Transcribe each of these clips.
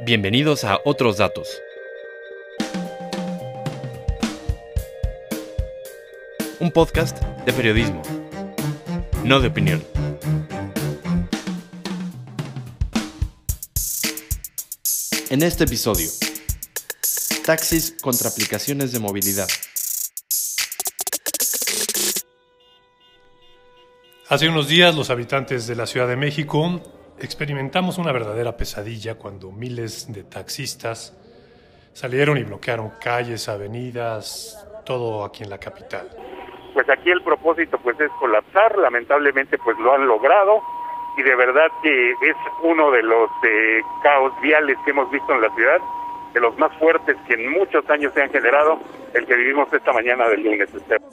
Bienvenidos a Otros Datos. Un podcast de periodismo, no de opinión. En este episodio, taxis contra aplicaciones de movilidad. Hace unos días los habitantes de la Ciudad de México experimentamos una verdadera pesadilla cuando miles de taxistas salieron y bloquearon calles, avenidas, todo aquí en la capital. Pues aquí el propósito pues es colapsar, lamentablemente pues lo han logrado y de verdad que es uno de los eh, caos viales que hemos visto en la ciudad, de los más fuertes que en muchos años se han generado, el que vivimos esta mañana del lunes.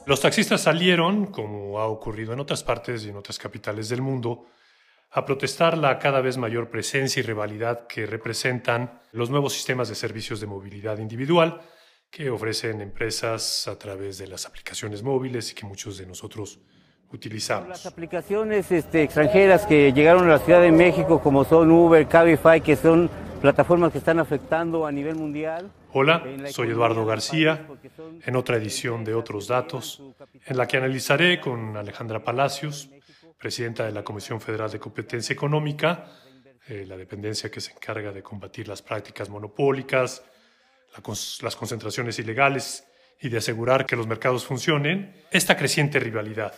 Los taxistas salieron, como ha ocurrido en otras partes y en otras capitales del mundo, a protestar la cada vez mayor presencia y rivalidad que representan los nuevos sistemas de servicios de movilidad individual que ofrecen empresas a través de las aplicaciones móviles y que muchos de nosotros utilizamos. Las aplicaciones este, extranjeras que llegaron a la Ciudad de México, como son Uber, Cabify, que son plataformas que están afectando a nivel mundial. Hola, soy Eduardo García, en otra edición de Otros Datos, en la que analizaré con Alejandra Palacios, presidenta de la Comisión Federal de Competencia Económica, eh, la dependencia que se encarga de combatir las prácticas monopólicas, las concentraciones ilegales y de asegurar que los mercados funcionen, esta creciente rivalidad,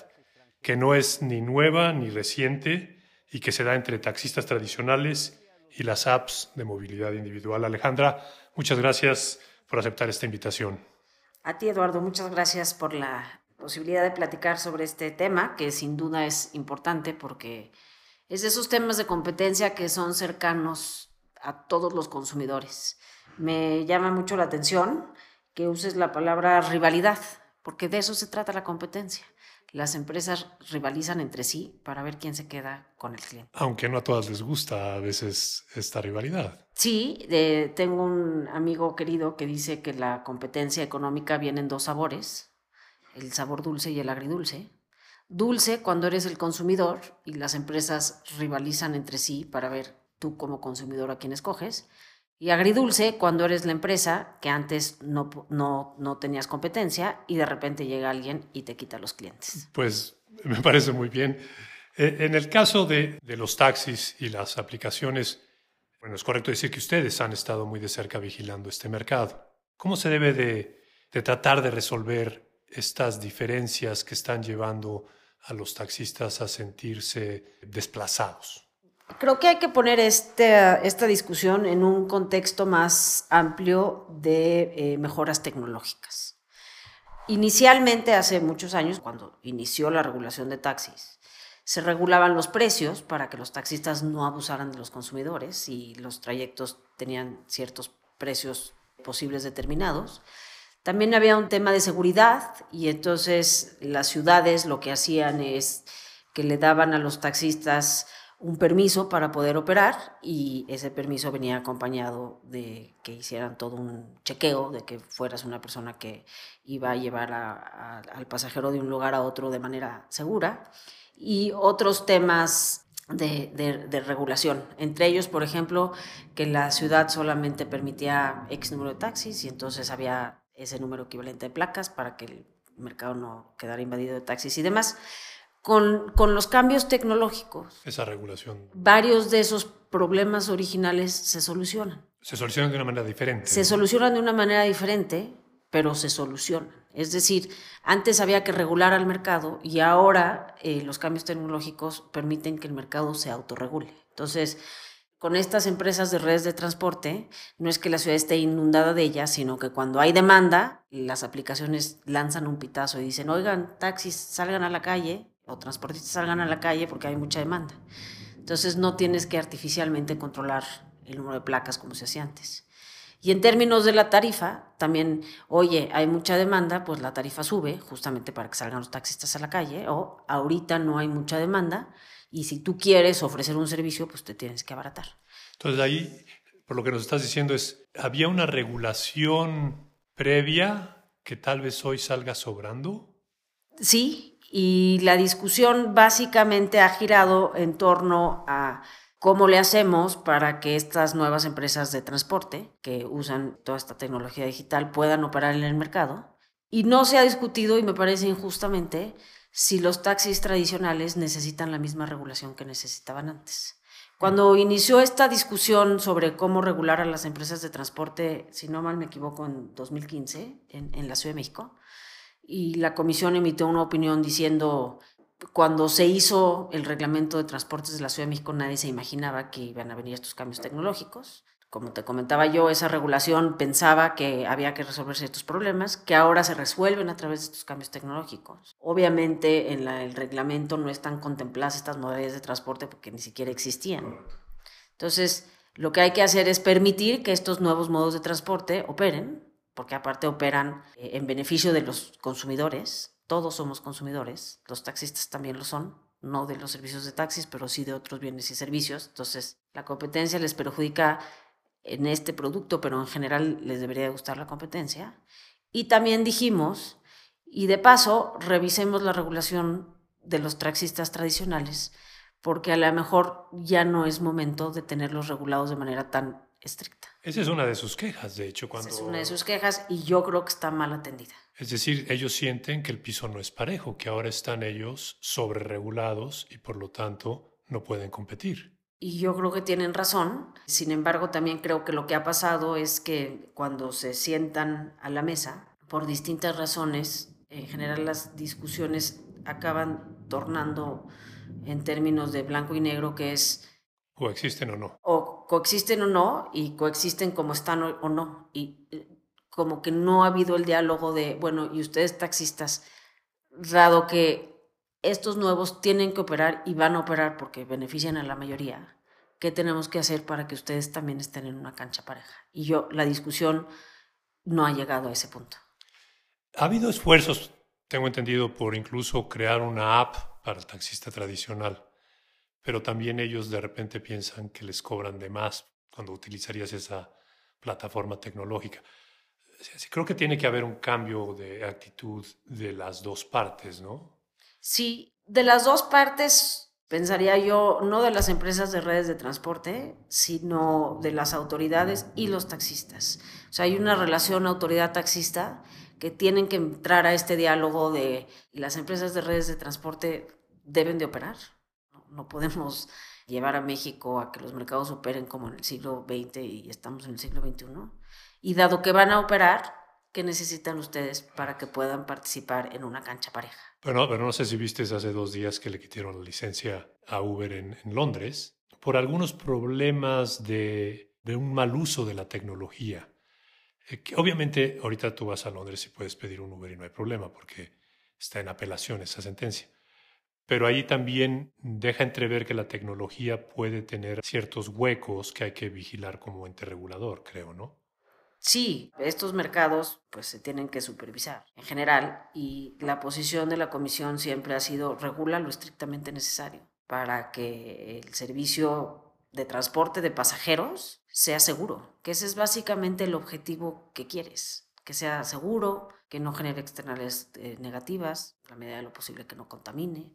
que no es ni nueva ni reciente y que se da entre taxistas tradicionales y las apps de movilidad individual. Alejandra, muchas gracias por aceptar esta invitación. A ti, Eduardo, muchas gracias por la posibilidad de platicar sobre este tema, que sin duda es importante porque es de esos temas de competencia que son cercanos a todos los consumidores. Me llama mucho la atención que uses la palabra rivalidad, porque de eso se trata la competencia. Las empresas rivalizan entre sí para ver quién se queda con el cliente. Aunque no a todas les gusta a veces esta rivalidad. Sí, tengo un amigo querido que dice que la competencia económica viene en dos sabores, el sabor dulce y el agridulce. Dulce cuando eres el consumidor y las empresas rivalizan entre sí para ver tú como consumidor a quién escoges. Y agridulce cuando eres la empresa que antes no, no, no tenías competencia y de repente llega alguien y te quita los clientes. Pues me parece muy bien. Eh, en el caso de, de los taxis y las aplicaciones, bueno, es correcto decir que ustedes han estado muy de cerca vigilando este mercado. ¿Cómo se debe de, de tratar de resolver estas diferencias que están llevando a los taxistas a sentirse desplazados? Creo que hay que poner este, esta discusión en un contexto más amplio de eh, mejoras tecnológicas. Inicialmente, hace muchos años, cuando inició la regulación de taxis, se regulaban los precios para que los taxistas no abusaran de los consumidores y los trayectos tenían ciertos precios posibles determinados. También había un tema de seguridad y entonces las ciudades lo que hacían es que le daban a los taxistas un permiso para poder operar y ese permiso venía acompañado de que hicieran todo un chequeo, de que fueras una persona que iba a llevar al pasajero de un lugar a otro de manera segura y otros temas de, de, regulación. Entre ellos, por ejemplo, que la ciudad solamente permitía X número de taxis y entonces había ese número equivalente de placas para que el mercado no quedara invadido de taxis y demás. Con, con, los cambios tecnológicos. Esa regulación. Varios de esos problemas originales se solucionan. Se solucionan de una manera diferente. Se solucionan de una manera diferente, pero se solucionan. Es decir, antes había que regular al mercado y ahora eh, los cambios tecnológicos permiten que el mercado se autorregule. Entonces, con estas empresas de redes de transporte, no es que la ciudad esté inundada de ellas, sino que cuando hay demanda, las aplicaciones lanzan un pitazo y dicen, oigan, taxis, salgan a la calle, o transportistas salgan a la calle porque hay mucha demanda. Entonces no tienes que artificialmente controlar el número de placas como se hacía antes. Y en términos de la tarifa, también, oye, hay mucha demanda, pues la tarifa sube justamente para que salgan los taxistas a la calle, o ahorita no hay mucha demanda, y si tú quieres ofrecer un servicio, pues te tienes que abaratar. Entonces ahí, por lo que nos estás diciendo es, ¿había una regulación previa que tal vez hoy salga sobrando? Sí, y la discusión básicamente ha girado en torno a ¿Cómo le hacemos para que estas nuevas empresas de transporte que usan toda esta tecnología digital puedan operar en el mercado? Y no se ha discutido, y me parece injustamente, si los taxis tradicionales necesitan la misma regulación que necesitaban antes. Cuando inició esta discusión sobre cómo regular a las empresas de transporte, si no mal me equivoco, en 2015, en, en la Ciudad de México, y la comisión emitió una opinión diciendo cuando se hizo el reglamento de transportes de la Ciudad de México, nadie se imaginaba que iban a venir estos cambios tecnológicos. Como te comentaba yo, esa regulación pensaba que había que resolver ciertos problemas que ahora se resuelven a través de estos cambios tecnológicos. Obviamente en el reglamento no están contempladas estas modalidades de transporte porque ni siquiera existían. Entonces, lo que hay que hacer es permitir que estos nuevos modos de transporte operen, porque aparte operan eh, en beneficio de los consumidores, todos somos consumidores, los taxistas también lo son, no de los servicios de taxis, pero sí de otros bienes y servicios. Entonces, la competencia les perjudica en este producto, pero en general les debería gustar la competencia. Y también dijimos, y de paso, revisemos la regulación de los taxistas tradicionales, porque a lo mejor ya no es momento de tenerlos regulados de manera tan estricta. Esa es una de sus quejas, de hecho, cuando... Esa es una de sus quejas y yo creo que está mal atendida. Es decir, ellos sienten que el piso no es parejo, que ahora están ellos sobreregulados y por lo tanto no pueden competir. Y yo creo que tienen razón. Sin embargo, también creo que lo que ha pasado es que cuando se sientan a la mesa, por distintas razones, en general las discusiones acaban tornando en términos de blanco y negro, que es... Coexisten o no. O coexisten o no, y coexisten como están o no. Y eh, como que no ha habido el diálogo de, bueno, y ustedes taxistas, dado que estos nuevos tienen que operar y van a operar porque benefician a la mayoría, ¿qué tenemos que hacer para que ustedes también estén en una cancha pareja? Y yo, la discusión no ha llegado a ese punto. Ha habido esfuerzos, tengo entendido, por incluso crear una app para el taxista tradicional, pero también ellos de repente piensan que les cobran de más cuando utilizarías esa plataforma tecnológica creo que tiene que haber un cambio de actitud de las dos partes, ¿no? Sí, de las dos partes, pensaría yo, no de las empresas de redes de transporte, sino de las autoridades y los taxistas. O sea, hay una relación autoridad-taxista que tienen que entrar a este diálogo de las empresas de redes de transporte deben de operar. No podemos llevar a México a que los mercados operen como en el siglo XX y estamos en el siglo XXI y dado que van a operar, ¿qué necesitan ustedes para que puedan participar en una cancha pareja? Bueno, pero no sé si viste hace dos días que le quitaron la licencia a Uber en, Londres por algunos problemas de, un mal uso de la tecnología. Eh, obviamente, ahorita tú vas a Londres y puedes pedir un Uber y no hay problema porque está en apelación esa sentencia. Pero ahí también deja entrever que la tecnología puede tener ciertos huecos que hay que vigilar como ente regulador, creo, ¿no? Sí, estos mercados pues se tienen que supervisar en general y la posición de la comisión siempre ha sido regula lo estrictamente necesario para que el servicio de transporte de pasajeros sea seguro, que ese es básicamente el objetivo que quieres, que sea seguro, que no genere externales eh, negativas, la medida de lo posible que no contamine.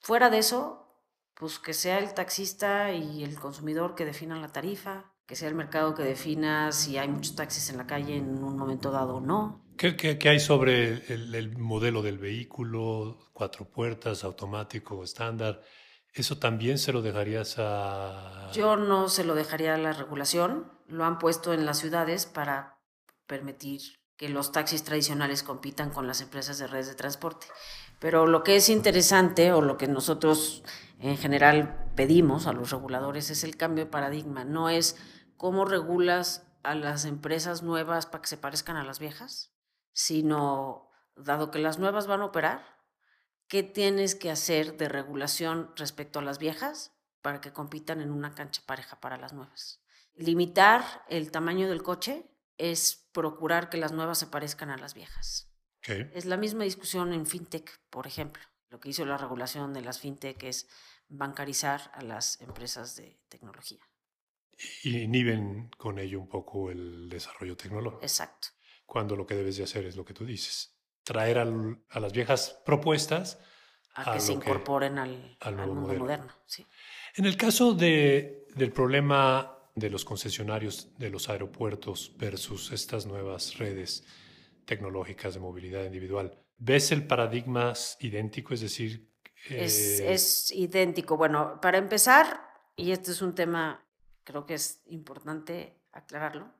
Fuera de eso, pues que sea el taxista y el consumidor que definan la tarifa, que sea el mercado que defina si hay muchos taxis en la calle en un momento dado o no. ¿Qué, qué, hay sobre el, modelo del vehículo, cuatro puertas, automático, estándar? ¿Eso también se lo dejarías a...? Yo no se lo dejaría a la regulación. Lo han puesto en las ciudades para permitir que los taxis tradicionales compitan con las empresas de redes de transporte. Pero lo que es interesante o lo que nosotros en general pedimos a los reguladores es el cambio de paradigma. No es cómo regulas a las empresas nuevas para que se parezcan a las viejas, sino, dado que las nuevas van a operar, ¿qué tienes que hacer de regulación respecto a las viejas para que compitan en una cancha pareja para las nuevas? Limitar el tamaño del coche es procurar que las nuevas se parezcan a las viejas. Es la misma discusión en fintech, por ejemplo. Lo que hizo la regulación de las fintech es bancarizar a las empresas de tecnología y inhiben con ello un poco el desarrollo tecnológico. Exacto. Cuando lo que debes de hacer es lo que tú dices, traer a las viejas propuestas a, que se incorporen al, al, mundo moderno. sí. En el caso de, del problema de los concesionarios de los aeropuertos versus estas nuevas redes tecnológicas de movilidad individual, ¿ves el paradigma idéntico? Es decir... Es, eh, es idéntico. Bueno, para empezar, y este es un tema, creo que es importante aclararlo,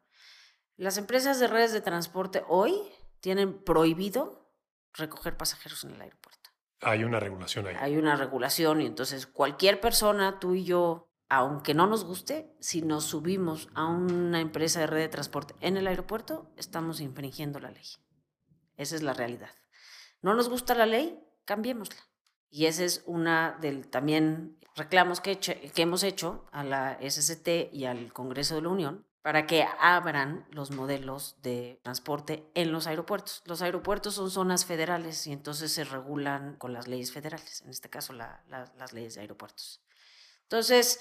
las empresas de redes de transporte hoy tienen prohibido recoger pasajeros en el aeropuerto. Hay una regulación ahí. Hay una regulación y entonces cualquier persona, tú y yo, aunque no nos guste, si nos subimos a una empresa de red de transporte en el aeropuerto, estamos infringiendo la ley. Esa es la realidad. No nos gusta la ley, cambiémosla. Y ese es una del también reclamos que, hemos hecho a la SCT y al Congreso de la Unión para que abran los modelos de transporte en los aeropuertos. Los aeropuertos son zonas federales y entonces se regulan con las leyes federales, en este caso las leyes de aeropuertos. Entonces,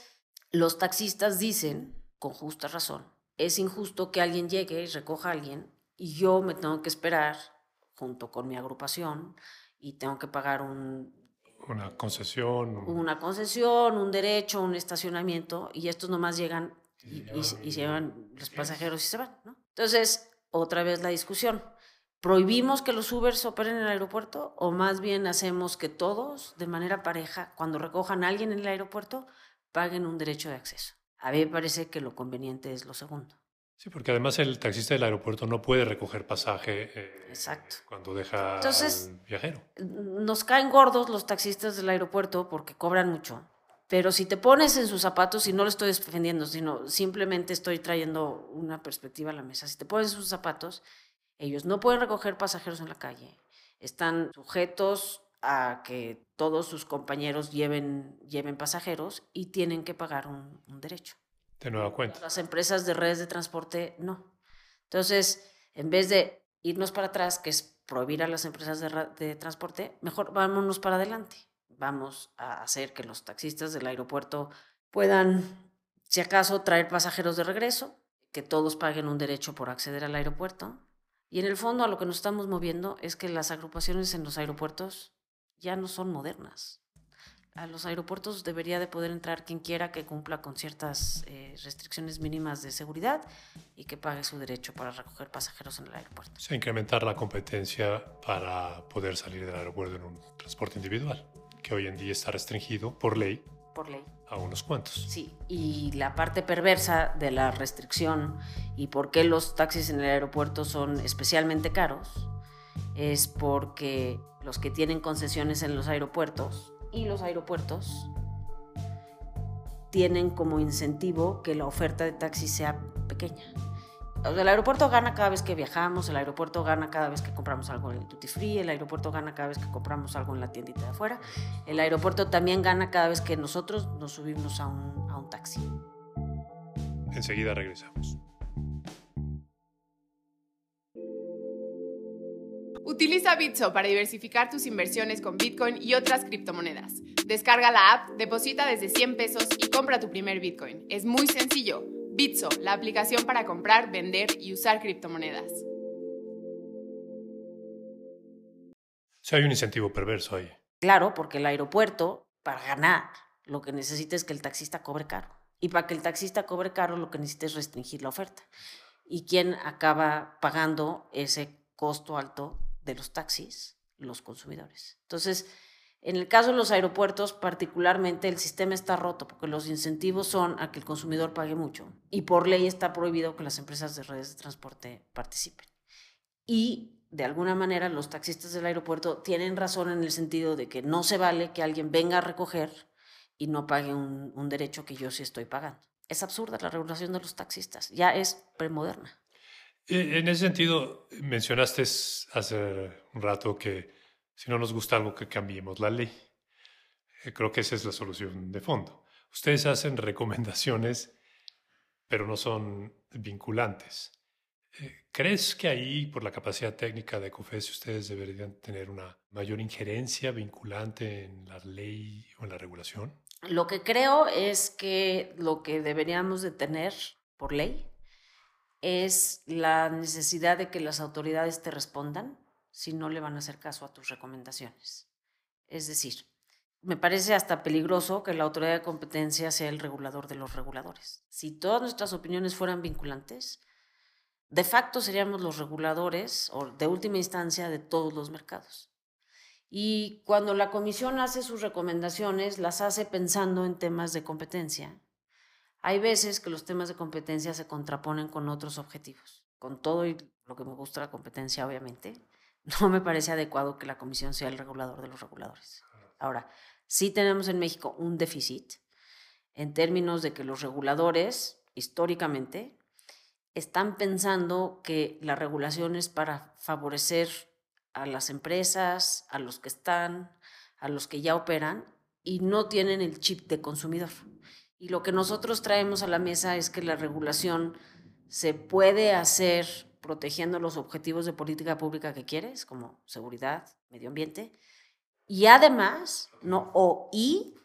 los taxistas dicen, con justa razón, es injusto que alguien llegue y recoja a alguien y yo me tengo que esperar junto con mi agrupación y tengo que pagar un... Una concesión. Una concesión, un derecho, un estacionamiento y estos nomás llegan y, y, se llevan los pasajeros y se van. ¿no? Entonces, otra vez la discusión. ¿Prohibimos que los Ubers operen en el aeropuerto o más bien hacemos que todos, de manera pareja, cuando recojan a alguien en el aeropuerto, paguen un derecho de acceso. A mí me parece que lo conveniente es lo segundo. Sí, porque además el taxista del aeropuerto no puede recoger pasaje eh, Exacto. cuando deja al viajero. Nos caen gordos los taxistas del aeropuerto porque cobran mucho. Pero si te pones en sus zapatos, y no lo estoy defendiendo, sino simplemente estoy trayendo una perspectiva a la mesa, si te pones en sus zapatos, ellos no pueden recoger pasajeros en la calle, están sujetos a que todos sus compañeros lleven, lleven pasajeros y tienen que pagar un, derecho. De nueva cuenta. Las empresas de redes de transporte no. Entonces, en vez de irnos para atrás, que es prohibir a las empresas de, de transporte, mejor vámonos para adelante. Vamos a hacer que los taxistas del aeropuerto puedan, si acaso, traer pasajeros de regreso, que todos paguen un derecho por acceder al aeropuerto. Y en el fondo a lo que nos estamos moviendo es que las agrupaciones en los aeropuertos ya no son modernas. A los aeropuertos debería de poder entrar quien quiera que cumpla con ciertas eh, restricciones mínimas de seguridad y que pague su derecho para recoger pasajeros en el aeropuerto. O sea, incrementar la competencia para poder salir del aeropuerto en un transporte individual, que hoy en día está restringido por ley. Por ley. A unos cuantos. Sí, y la parte perversa de la restricción y por qué los taxis en el aeropuerto son especialmente caros es porque los que tienen concesiones en los aeropuertos y los aeropuertos tienen como incentivo que la oferta de taxi sea pequeña. el aeropuerto gana cada vez que viajamos, el aeropuerto gana cada vez que compramos algo en el duty free, el aeropuerto gana cada vez que compramos algo en la tiendita de afuera, el aeropuerto también gana cada vez que nosotros nos subimos a un, a un taxi. Enseguida regresamos. Utiliza Bitso para diversificar tus inversiones con Bitcoin y otras criptomonedas. Descarga la app, deposita desde 100 pesos y compra tu primer Bitcoin. Es muy sencillo. Bitso, la aplicación para comprar, vender y usar criptomonedas. Sí, hay un incentivo perverso ahí. Claro, porque el aeropuerto, para ganar, lo que necesita es que el taxista cobre caro. Y para que el taxista cobre caro, lo que necesita es restringir la oferta. ¿Y quién acaba pagando ese costo alto de los taxis, los consumidores. Entonces, en el caso de los aeropuertos, particularmente, el sistema está roto porque los incentivos son a que el consumidor pague mucho y por ley está prohibido que las empresas de redes de transporte participen. Y de alguna manera los taxistas del aeropuerto tienen razón en el sentido de que no se vale que alguien venga a recoger y no pague un, un derecho que yo sí estoy pagando. Es absurda la regulación de los taxistas, ya es premoderna. Eh, en ese sentido, mencionaste hace un rato que si no nos gusta algo, que cambiemos la ley. Eh, creo que esa es la solución de fondo. Ustedes hacen recomendaciones, pero no son vinculantes. Eh, ¿Crees que ahí, por la capacidad técnica de COFES, ustedes deberían tener una mayor injerencia vinculante en la ley o en la regulación? Lo que creo es que lo que deberíamos de tener por ley es la necesidad de que las autoridades te respondan si no le van a hacer caso a tus recomendaciones. Es decir, me parece hasta peligroso que la autoridad de competencia sea el regulador de los reguladores. Si todas nuestras opiniones fueran vinculantes, de facto seríamos los reguladores o de última instancia de todos los mercados. Y cuando la comisión hace sus recomendaciones, las hace pensando en temas de competencia. Hay veces que los temas de competencia se contraponen con otros objetivos. Con todo y lo que me gusta la competencia, obviamente, no me parece adecuado que la comisión sea el regulador de los reguladores. Ahora, sí tenemos en México un déficit en términos de que los reguladores, históricamente, están pensando que la regulación es para favorecer a las empresas, a los que están, a los que ya operan y no tienen el chip de consumidor. Y lo que nosotros traemos a la mesa es que la regulación se puede hacer protegiendo los objetivos de política pública que quieres, como seguridad, medio ambiente, y además, no, o y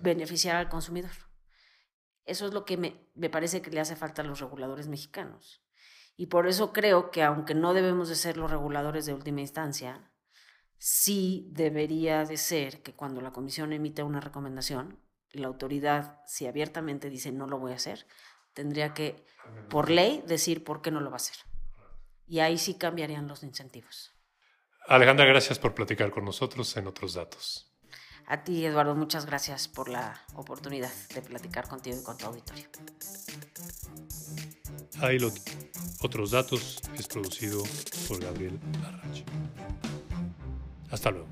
beneficiar al consumidor. Eso es lo que me, me, parece que le hace falta a los reguladores mexicanos. Y por eso creo que aunque no debemos de ser los reguladores de última instancia, sí debería de ser que cuando la comisión emite una recomendación, la autoridad, si abiertamente dice no lo voy a hacer, tendría que, por ley, decir por qué no lo va a hacer. Y ahí sí cambiarían los incentivos. Alejandra, gracias por platicar con nosotros en otros datos. A ti, Eduardo, muchas gracias por la oportunidad de platicar contigo y con tu auditorio. Ahí lo Otros datos es producido por Gabriel Larrache. Hasta luego.